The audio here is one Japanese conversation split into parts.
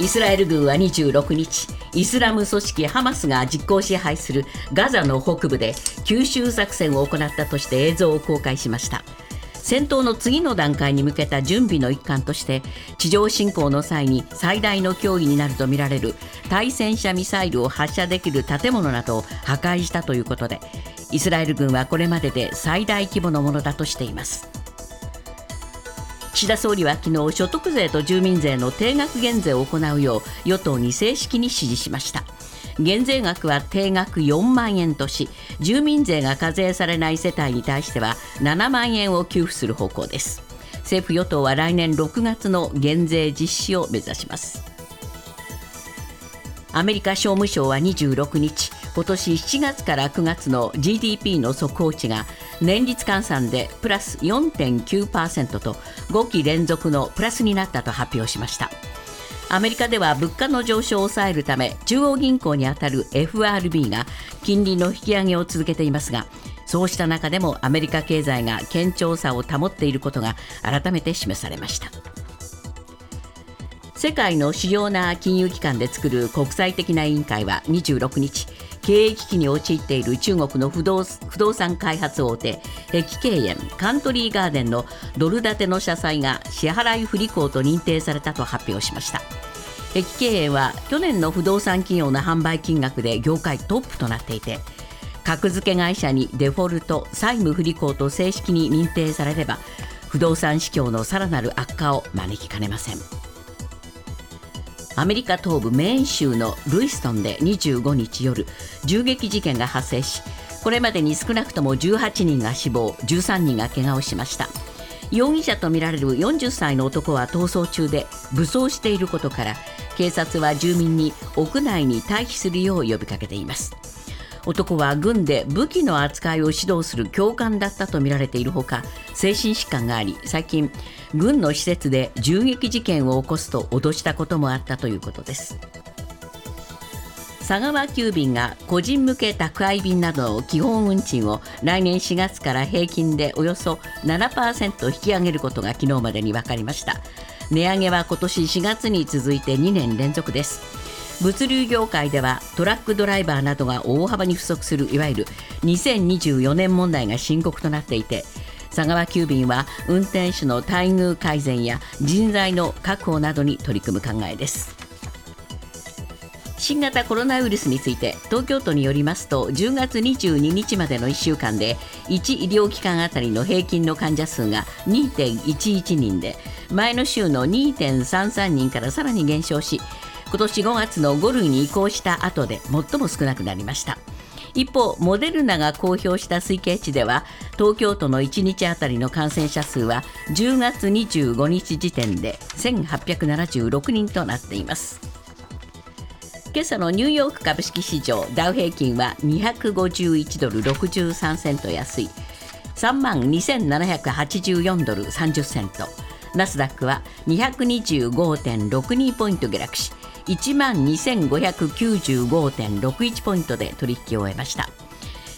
イスラエル軍は26日イスラム組織ハマスが実効支配するガザの北部で急襲作戦を行ったとして映像を公開しました。戦闘の次の段階に向けた準備の一環として地上侵攻の際に最大の脅威になるとみられる対戦車ミサイルを発射できる建物などを破壊したということでイスラエル軍はこれまでで最大規模のものだとしています。岸田総理は昨日所得税と住民税の定額減税を行うよう与党に正式に指示しました。減税額は定額4万円とし住民税が課税されない世帯に対しては7万円を給付する方向です。政府与党は来年6月の減税実施を目指します。アメリカ商務省は26日今年7月から9月の GDP の速報値が年率換算でプラス4.9%と5期連続のプラスになったと発表しました。アメリカでは物価の上昇を抑えるため中央銀行にあたる FRB が金利の引き上げを続けていますがそうした中でもアメリカ経済が堅調さを保っていることが改めて示されました。世界の主要な金融機関で作る国際的な委員会は26日経営危機に陥っている中国の不動不動産開発大手碧桂園カントリーガーデンのドル建ての社債が支払い不履行と認定されたと発表しました碧桂園は去年の不動産企業の販売金額で業界トップとなっていて格付け会社にデフォルト債務不履行と正式に認定されれば不動産市況のさらなる悪化を招きかねません。アメリカ東部メーン州のルイストンで25日夜銃撃事件が発生しこれまでに少なくとも18人が死亡13人がけがをしました。容疑者とみられる40歳の男は逃走中で武装していることから警察は住民に屋内に退避するよう呼びかけています。男は軍で武器の扱いを指導する教官だったとみられているほか精神疾患があり最近軍の施設で銃撃事件を起こすと脅したこともあったということです。佐川急便が個人向け宅配便などの基本運賃を来年4月から平均でおよそ7%引き上げることが昨日までに分かりました。値上げは今年4月に続いて2年連続です。物流業界ではトラックドライバーなどが大幅に不足するいわゆる2024年問題が深刻となっていて佐川急便は運転手の待遇改善や人材の確保などに取り組む考えです。新型コロナウイルスについて東京都によりますと10月22日までの1週間で1医療機関あたりの平均の患者数が2.11人で前の週の2.33人からさらに減少し今年5月の5類に移行した後で最も少なくなりました。一方モデルナが公表した推計値では東京都の1日あたりの感染者数は10月25日時点で1876人となっています。今朝のニューヨーク株式市場ダウ平均は251ドル63セント安い3万2784ドル30セント。ナスダックは225.62ポイント下落し1万2595.61ポイントで取引を終えました。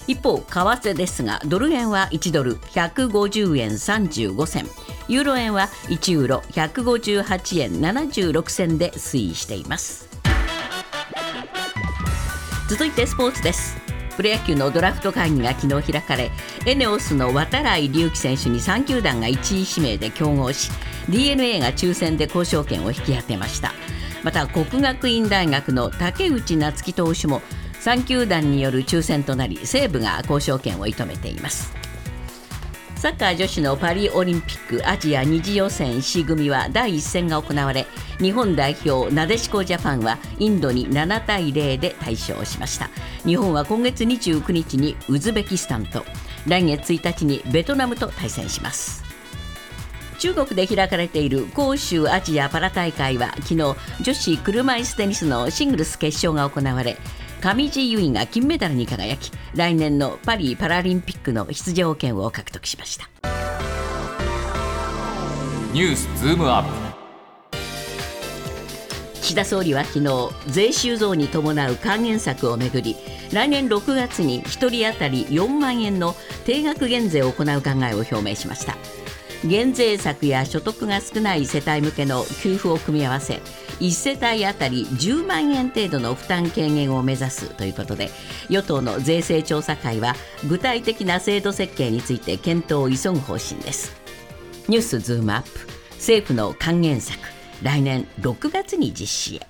一方為替ですがドル円は1ドル150円35銭。ユーロ円は1ユーロ158円76銭で推移しています。続いてスポーツです。プロ野球のドラフト会議が昨日開かれエネオスの渡来隆輝選手に3球団が1位指名で競合し d n a が抽選で交渉権を引き当てました。また国学院大学の竹内夏樹投手も3球団による抽選となり西武が交渉権を射止めています。サッカー女子のパリオリンピックアジア2次予選 C 組は第1戦が行われ日本代表なでしこジャパンはインドに7対0で大勝しました。日本は今月29日にウズベキスタンと来月1日にベトナムと対戦します。中国で開かれている広州アジアパラ大会は昨日女子車椅子テニスのシングルス決勝が行われ上地結衣が金メダルに輝き来年のパリパラリンピックの出場権を獲得しました。ニュースズームアップ。岸田総理は昨日税収増に伴う還元策をめぐり来年6月に1人当たり4万円の定額減税を行う考えを表明しました減税策や所得が少ない世帯向けの給付を組み合わせ1世帯当たり10万円程度の負担軽減を目指すということで与党の税制調査会は具体的な制度設計について検討を急ぐ方針です。ニュースズームアップ政府の還元策来年6月に実施へ。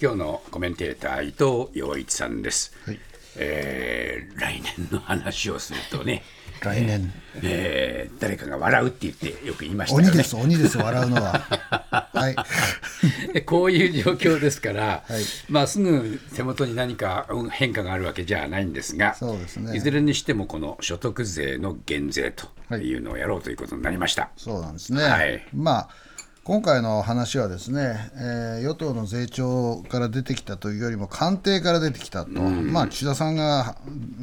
今日のコメンテーター伊藤洋一さんです、はい。えー来年の話をするとね、来年、えー誰かが笑うって言ってよく言いましたよね鬼です、鬼です、笑うのは。はい。でこういう状況ですから、はいまあ、すぐ手元に何かうん変化があるわけじゃないんですがそうですねいずれにしてもこの所得税の減税というのをやろうということになりました。そうなんですね。はいまあ今回の話はですね、えー与党の税調から出てきたというよりも官邸から出てきたと、まあ岸田さんが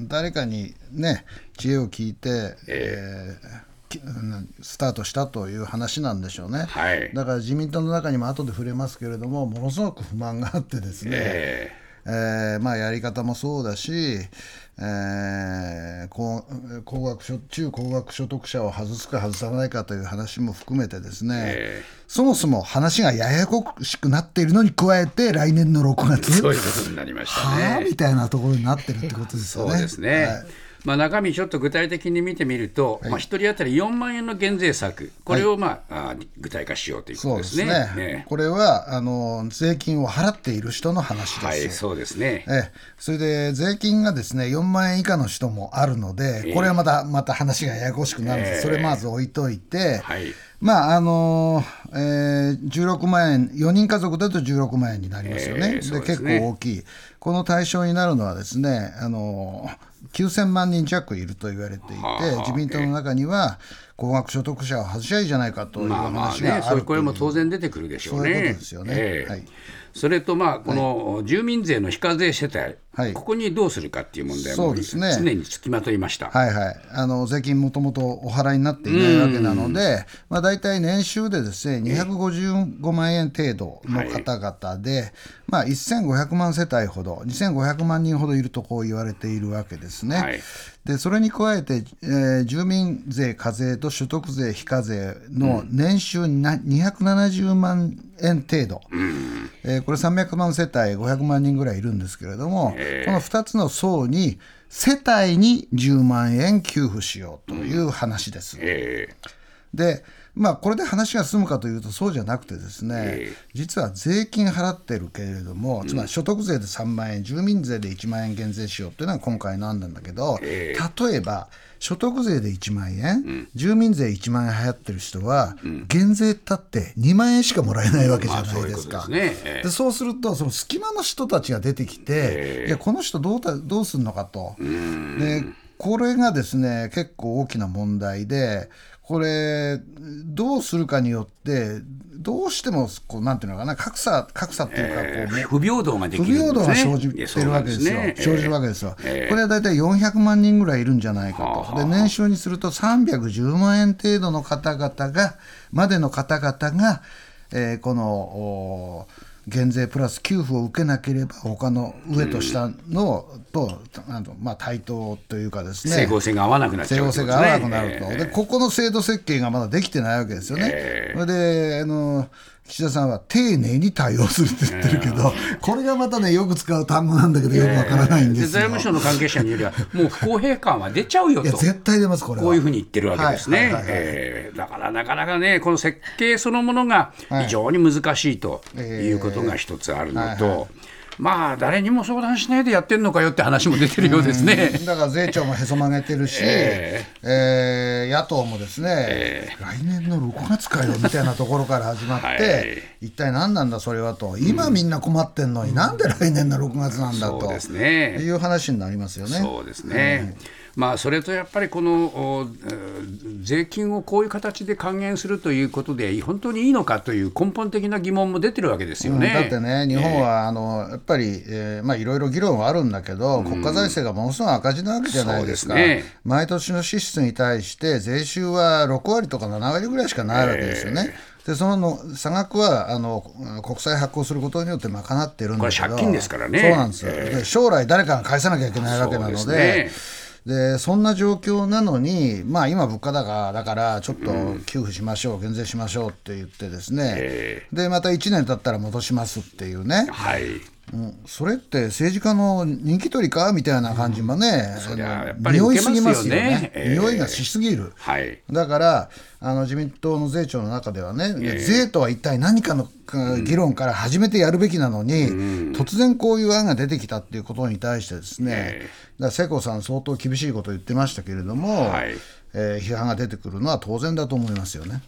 誰かにね知恵を聞いて、えーきスタートしたという話なんでしょうね、はい。だから自民党の中にも後で触れますけれどもものすごく不満があってですね、ええーまあ、やり方もそうだし、えー高高額所中高額所得者を外すか外さないかという話も含めてですね、えそもそも話がややこしくなっているのに加えて来年の6月そういうことになりましたね。はあみたいなところになってるってことですよね。そうですね。はいまあ、中身ちょっと具体的に見てみると、まあ、1人当たり4万円の減税策、これを、まああ具体化しようということですすでね。ね。これはあの税金を払っている人の話です。はい、そうですね。ええ、それで税金がですね4万円以下の人もあるので、これはまたまた話がややこしくなるんです、ええ。それまず置いといて、はい。まああのえー16万円、4人家族だと16万円になりますよね、ええそうですね。結構大きい、この対象になるのはですね、あの9000万人弱いると言われていて、はあ自民党の中には、高額所得者を外しゃいいじゃないかというまあまあ話がある、ねそういう声も当然出てくるでしょうね。そういうことですよね。ええ。はいそれと、まあ、この住民税の非課税世帯、はい。ここにどうするかっていう問題もね。常につきまといました。はいはい、あの税金もともとお払いになっていないわけなので、まあ、大体年収でですね255万円程度の方々で、まあ、1500万世帯ほど、2500万人ほどいるとこう言われているわけですね。はいでそれに加えて、えー住民税課税と所得税非課税の年収な270万円程度、えーこれ300万世帯500万人ぐらいいるんですけれども、この2つの層に世帯に10万円給付しようという話です。えでまあこれで話が済むかというとそうじゃなくてですね、え実は税金払ってるけれども、つまり所得税で3万円住民税で1万円減税しようというのが今回の案なんだけど、え例えば所得税で1万円、住民税1万円払ってる人は、減税ったって2万円しかもらえないわけじゃないですか。でそうするとその隙間の人たちが出てきて、いやこの人どうたどうするのかと。でこれがですね結構大きな問題でこれどうするかによってどうしてもこうなんていうのかな格差格差っていうかこう、え不平等がで不きるんですね。平等が生じてるわけですよ、そう生じるわけですよ、これは大体400万人ぐらいいるんじゃないかと、で年収にすると310万円程度の方々が、までの方々が、えーこのお減税プラス給付を受けなければ、他の上と下の、とあのまあ、対等というかですね。整合性が合わなくなっちゃ整合うってことですね性が合わなくなると、でここの制度設計がまだできてないわけですよね。それであの岸田さんは丁寧に対応するって言ってるけど、これがまたねよく使う単語なんだけどよくわからないんですよ。財務省の関係者によりは、もう不公平感は出ちゃうよと。絶対出ますこれは。こういうふうに言ってるわけですね。えーだからなかなかね、この設計そのものが非常に難しいということが一つあるのと、まあ、誰にも相談しないでやってんのかよって話も出てるようですね。だから税調もへそ曲げてるし、ええ。ー野党もですね、来年の6月かよみたいなところから始まって、はい。一体何なんだそれはと、今みんな困ってんのに、なんで来年の6月なんだと、そうですね。いう話になりますよね。そうですね。まあ、それとやっぱりこの税金をこういう形で還元するということで本当にいいのかという根本的な疑問も出てるわけですよね。うんだってね、日本はあのやっぱり、えーまあ、いろいろ議論はあるんだけど、国家財政がものすごい赤字なわけじゃないですか、そうですね。毎年の支出に対して、税収は6割とか7割ぐらいしかないわけですよね。でそのの差額はあの国債発行することによって賄ってるんだけどこれ借金ですからね。そうなんですよ、で将来誰かが返さなきゃいけないわけなのででそんな状況なのに、まあ、今、物価高だからちょっと給付しましょう、減税しましょうって言ってですね、えでまた1年経ったら戻しますっていうね、はい。うんそれって政治家の人気取りか？みたいな感じもね、そりゃあのやっぱり匂いすよね。すぎますよね、ええ。匂いがしすぎる。はい。だからあの自民党の税調の中ではね、税とは一体何かのか議論から始めてやるべきなのに、突然こういう案が出てきたっていうことに対してですね、えだから世耕さん相当厳しいことを言ってましたけれども、はい。えー批判が出てくるのは当然だと思いますよね。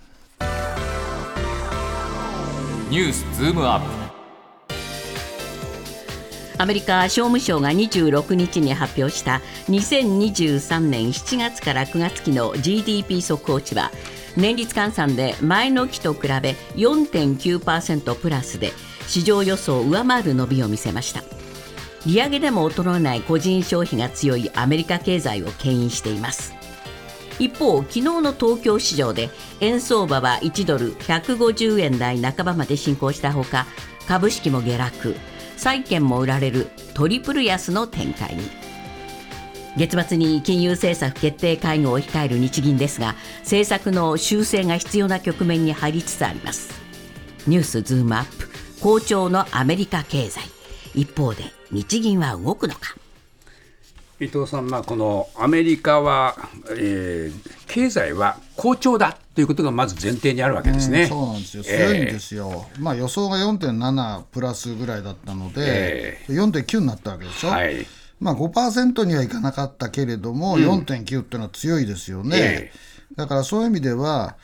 ニュースズームアップアメリカ商務省が26日に発表した2023年7月から9月期の GDP 速報値は年率換算で前の期と比べ4.9%プラスで市場予想を上回る伸びを見せました。利上げでも衰えない個人消費が強いアメリカ経済を牽引しています。一方昨日の東京市場で円相場は1ドル150円台半ばまで進行したほか株式も下落。債券も売られるトリプル安の展開に。月末に金融政策決定会合を控える日銀ですが政策の修正が必要な局面に入りつつあります。ニュースズームアップ好調のアメリカ経済。一方で日銀は動くのか。伊藤さん、まあ、このアメリカは、えー経済は好調だということがまず前提にあるわけですね。うんそうなんですよ、強いんですよ、まあ、予想が4.7プラスぐらいだったので、え4.9になったわけでしょ、はい。まあ、5%にはいかなかったけれども、4.9っていうのは強いですよね、えだからそういう意味では、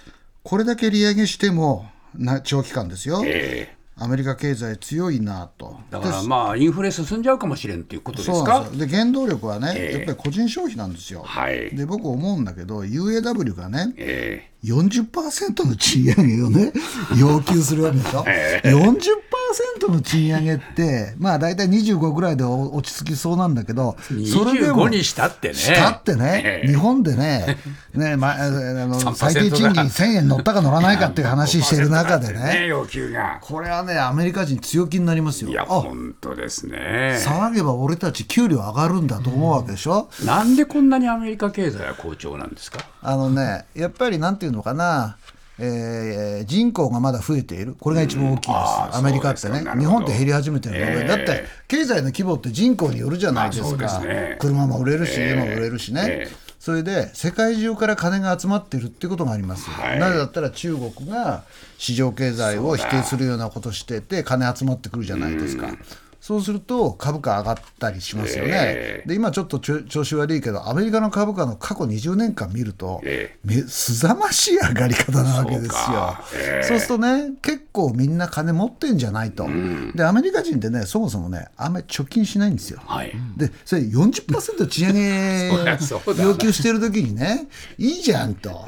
これだけ利上げしてもな長期間ですよ、えアメリカ経済強いなと。ーだからまあインフレ進んじゃうかもしれんということですそうかで原動力はね、ええ。やっぱり個人消費なんですよ。はい。で僕思うんだけど UAW がねえ40%の賃上げをね要求するわけでしょ、え40%の賃上げって まあ大体25ぐらいでお落ち着きそうなんだけどーそれでも25にしたってね。したってね、ええ。日本でね ね、まあ、あの3%最低賃金1000円乗ったか乗らないかっていう話してる中で5%だね要求が。これはねアメリカ人強気になりますよ。いや、あ本当ですね。騒げば俺たち給料上がるんだと思うわけでしょ、なんでこんなにアメリカ経済は好調なんですか？あのね、やっぱりなんていうのかな、えー人口がまだ増えている、これが一番大きいです、あーアメリカってね。日本って減り始めてるので、ええだって経済の規模って人口によるじゃないですか、すね。車も売れるし、ええ家も売れるしね。ええそれで世界中から金が集まってるってことがありますよ、はい。なぜだったら中国が市場経済を否定するようなことしてて金集まってくるじゃないですか、そうすると株価上がったりしますよね、ええで今ちょっと調子悪いけどアメリカの株価の過去20年間見ると、えめすざましい上がり方なわけですよ。そうかええそうするとね結構みんな金持ってんじゃないと、でアメリカ人ってねそもそもねあんまり貯金しないんですよ。はい。でそれ40%賃上げ 要求してる時にねいいじゃんと、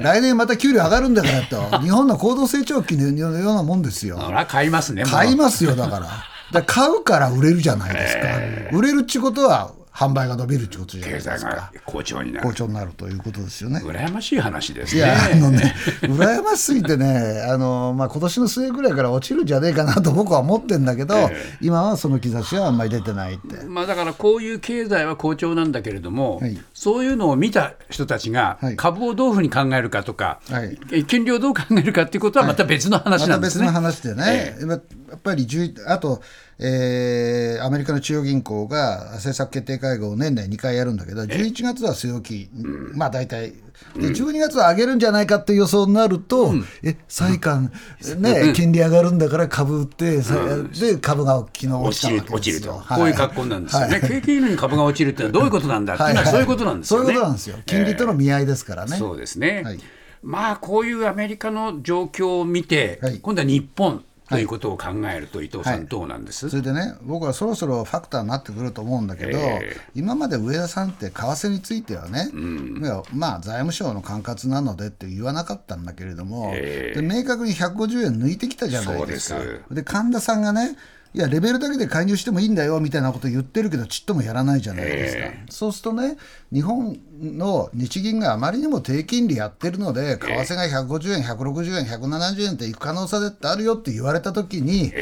来年また給料上がるんだからと日本の高度成長期のようなもんですよ。買いますね。買いますよだから。だ買うから売れるじゃないですか。売れるってことは販売が伸びることじゃない経ですか済が。好調になる。好調になるということですよね。羨ましい話ですいね。やあのね、羨ましすぎてね、あのまあ今年の末ぐらいから落ちるんじゃねえかなと僕は思ってるんだけど、今はその兆しはあんまり出てないって。まあだからこういう経済は好調なんだけれども、はいそういうのを見た人たちがはい株をどういうふうに考えるかとか、はいえ金利をどう考えるかっていうことはまた別の話なんですね。また別の話でね、やっぱり11あと、えーアメリカの中央銀行が政策決定会合を年内2回やるんだけど、11月は据え置き、まあ大体、で12月は上げるんじゃないかっていう予想になると、え債券、ね、金利上がるんだから株売って、さで株が昨日落落ちる落ちると。はい。こういう格好なんですよね、景気いいのに株が落ちるってのはどういうことなんだっていうのはそういうことなんですよね。そういうことなんですよ。金利との見合いですからね。そうですね、はい。まあこういうアメリカの状況を見て、はい。今度は日本ということを考えると、伊藤さん、はいどうなんです、それでね、僕はそろそろファクターになってくると思うんだけど、え今まで上田さんって為替についてはね、いやまあ、財務省の管轄なのでって言わなかったんだけれども、えで明確に150円抜いてきたじゃないですか。で神田さんがねいやレベルだけで介入してもいいんだよみたいなこと言ってるけどちっともやらないじゃないですか、そうするとね日本の日銀があまりにも低金利やってるので為替が150円160円170円っていく可能性だってあるよって言われた時に、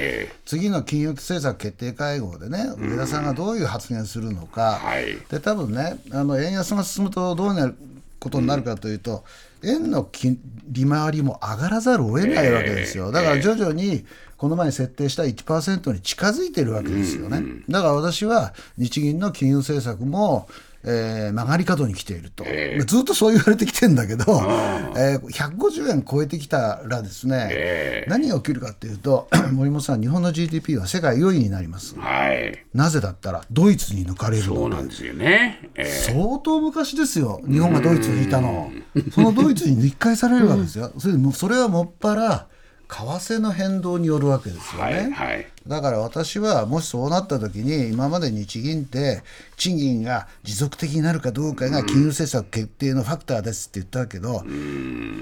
次の金融政策決定会合でね上田さんがどういう発言するのか、はい。で多分ねあの円安が進むとどうなることになるかというと、円の金利回りも上がらざるを得ないわけですよ、だから徐々にこの前設定した1%に近づいてるわけですよね、だから私は日銀の金融政策も、えー曲がり角に来ていると、ずっとそう言われてきてるんだけど、えー150円超えてきたらですね、何が起きるかっていうと、森本さん、日本の GDP は世界4位になります。はい。なぜだったらドイツに抜かれるそうなんですよね。えー。相当昔ですよ、日本がドイツにいたの、そのドイツに抜き返されるわけですよ、それでもそれはもっぱら為替の変動によるわけですよはね。いはい。だから私はもしそうなった時に今まで日銀って賃金が持続的になるかどうかが金融政策決定のファクターですって言ったけど為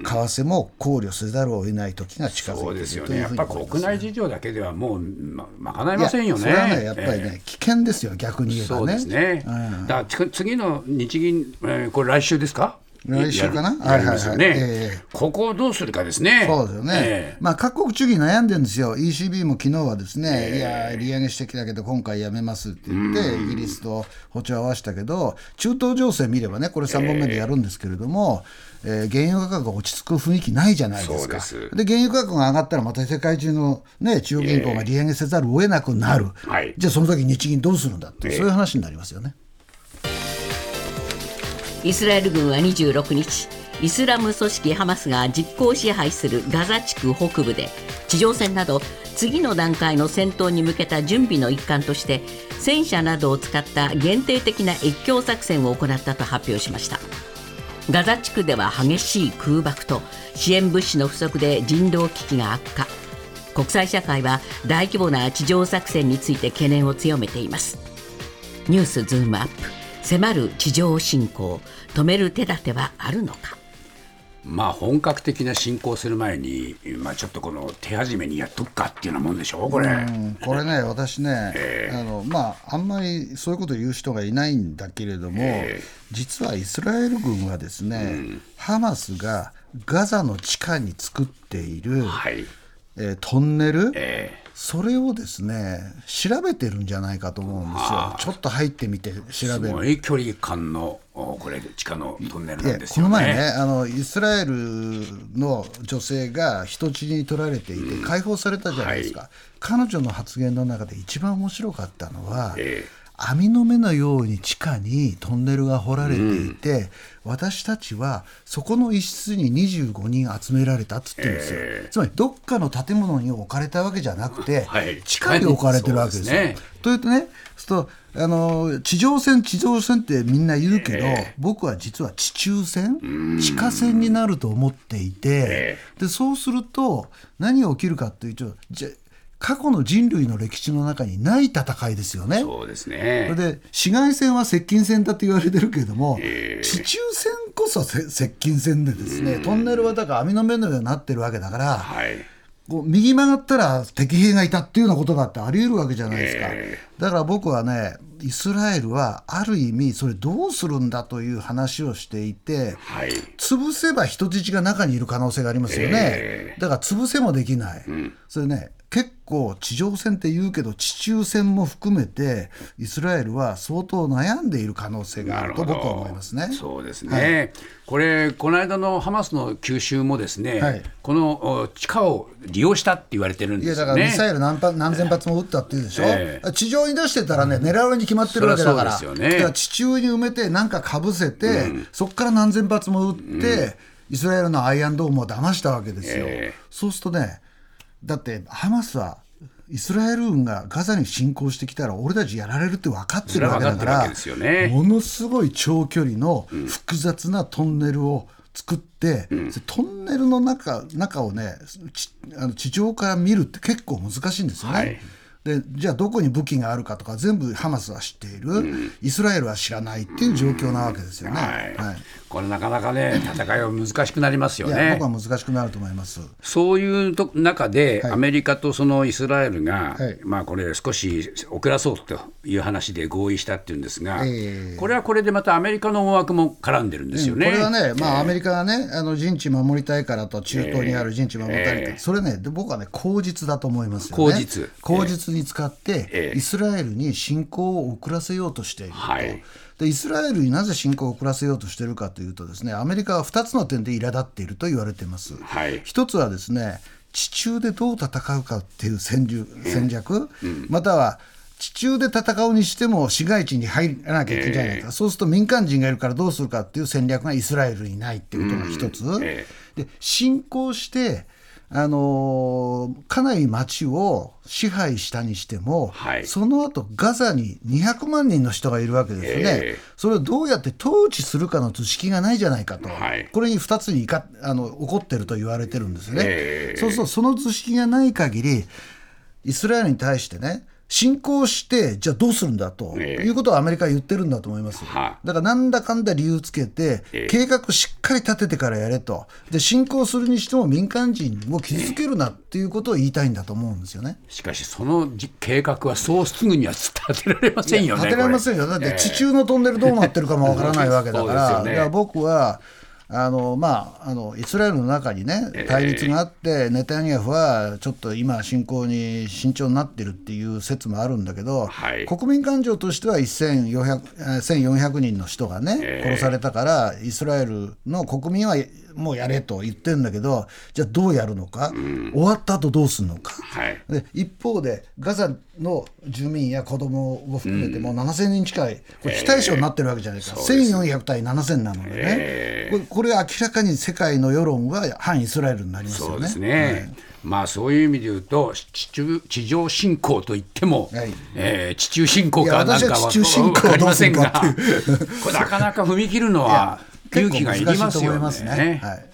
替も考慮せざるを得ない時が近づいていですよね。るというふうにやっぱ国内事情だけではもうま賄えいやませんよね。それはねやっぱりね、え危険ですよ逆に言えばねーそうですね。うんだからつ次の日銀、えーこれ来週ですか？来週かな？はいはいはい。ええここをどうするかですね。そうですよね、えまあ、各国中銀悩んでるんですよ、ECB も昨日はですね、いや、利上げしてきたけど、今回やめますって言って、イギリスと歩調を合わせたけど、中東情勢見ればね、これ3本目でやるんですけれども、えー原油価格が落ち着く雰囲気ないじゃないですか。で原油価格が上がったら、また世界中の、ね、中央銀行が利上げせざるを得なくなる、はい。じゃあその時日銀どうするんだって、そういう話になりますよね。イスラエル軍は26日イスラム組織ハマスが実効支配するガザ地区北部で地上戦など次の段階の戦闘に向けた準備の一環として戦車などを使った限定的な越境作戦を行ったと発表しました。ガザ地区では激しい空爆と支援物資の不足で人道危機が悪化。国際社会は大規模な地上作戦について懸念を強めています。ニュースズームアップ。迫る地上侵攻止める手立てはあるのか？まあ本格的な進行する前に、まあちょっとこの手始めにやっとくかっていうようなもんでしょうこれ。うんこれね、私ね、あのまあ、あんまりそういうことを言う人がいないんだけれども、実はイスラエル軍はですね、ハマスがガザの地下に作っている、はい。えートンネル、えそれをですね調べてるんじゃないかと思うんですよ、ちょっと入ってみてー調べる。すごい距離感のおこれ地下のトンネルなんですよね。この前ねあの、イスラエルの女性が人質に取られていて、解放されたじゃないですか、彼女の発言の中で一番面白かったのは、え網の目のように地下にトンネルが掘られていて、私たちはそこの一室に25人集められたっつってるんですよ、つまりどっかの建物に置かれたわけじゃなくて、はい。地下に置かれてるわけですよ。すね。というとねそうあの地上戦地上戦ってみんな言うけど、僕は実は地中戦地下戦になると思っていて、でそうすると何が起きるかというとじゃ過去の人類の歴史の中にない戦いですよね。そうですね。それで市街戦は接近戦だって言われてるけれども、地中戦こそせ接近戦でですね、トンネルはだから網の目のようになってるわけだから、はい。こう右曲がったら敵兵がいたっていうようなことだってあり得るわけじゃないですか、えだから僕はねイスラエルはある意味それどうするんだという話をしていてはい。潰せば人質が中にいる可能性がありますよね、えだから潰せもできない、それね結構地上戦って言うけど地中戦も含めてイスラエルは相当悩んでいる可能性があなると僕は思いますね。そうですね。これこの間のハマスの急襲もですね、はい。このお地下を利用したって言われてるんいやですよね。だからミサイル何発何千発も撃ったっていうでしょ、え地上に出してたらね、狙われに決まってるわけだから、うですよね。だから地中に埋めて、なんかかぶせて、そこから何千発も撃って、イスラエルのアイアンドームを騙したわけですよ、え。そうするとね、だってハマスは、イスラエル軍がガザに侵攻してきたら、俺たちやられるって分かってるわけだからものすごい長距離の複雑なトンネルを作って、トンネルの中中をねちあの地上から見るって結構難しいんですよね。はい。でじゃあどこに武器があるかとか全部ハマスは知っている、イスラエルは知らないっていう状況なわけですよね。はい。はいこれなかなかね 戦いは難しくなりますよいやね僕。は難しくなると思います。そういうと中で、はいアメリカとそのイスラエルが、はいまあこれ少し遅らそうという話で合意したっていうんですが、ええこれはこれでまたアメリカの思惑も絡んでるんですよね。これはね、まあ、アメリカがね、あの陣地守りたいからと、中東にある陣地守りたいから、ええそれね、で僕はね、口実だと思いますよね。口実口実に使って、ええイスラエルに侵攻を遅らせようとしていると。はいでイスラエルになぜ侵攻を遅らせようとしているかというとですねアメリカは2つの点で苛立っていると言われています。はい。一つはですね地中でどう戦うかっていう戦術戦略、または地中で戦うにしても市街地に入らなきゃいけないから、そうすると民間人がいるからどうするかっていう戦略がイスラエルにないっていうことが一つ、え。で侵攻して、あのーかなり町を支配したにしても、はい。その後ガザに200万人の人がいるわけですよね、ええ。それをどうやって統治するかの図式がないじゃないかと、はい。これに2つにいかあの起こってると言われてるんですね。ええ。そうするとその図式がない限りイスラエルに対してね侵攻してじゃあどうするんだとええ。いうことをアメリカは言ってるんだと思います。はだからなんだかんだ理由つけてええ。計画しっかり立ててからやれと。で侵攻するにしても民間人を傷つけるなっていうことを言いたいんだと思うんですよね。しかしそのじ計画はそうすぐには立てられませんよね。立てられませんよ、だって地中のトンネルどうなってるかもわからないわけだから、だから僕はあの、まあ、あのイスラエルの中にね、対立があって、ネタニヤフはちょっと今、侵攻に慎重になってるっていう説もあるんだけど、はい。国民感情としては1400えー1400人の人がね、ええ。殺されたから、イスラエルの国民はもうやれと言ってるんだけど、じゃあどうやるのか、終わった後どうするのか？はい。で一方でガザの住民や子供を含めてもう7000人近い、これ非対称になってるわけじゃないか、1400対7000なのでね、これこれ明らかに世界の世論は反イスラエルになりますよね。そうですね。まあそういう意味で言うと地中地上侵攻といっても、はい。えー地中侵攻かなんかは私は地中侵攻わかりませんがこれなかなか踏み切るのは勇気がいりますよね。ね。はい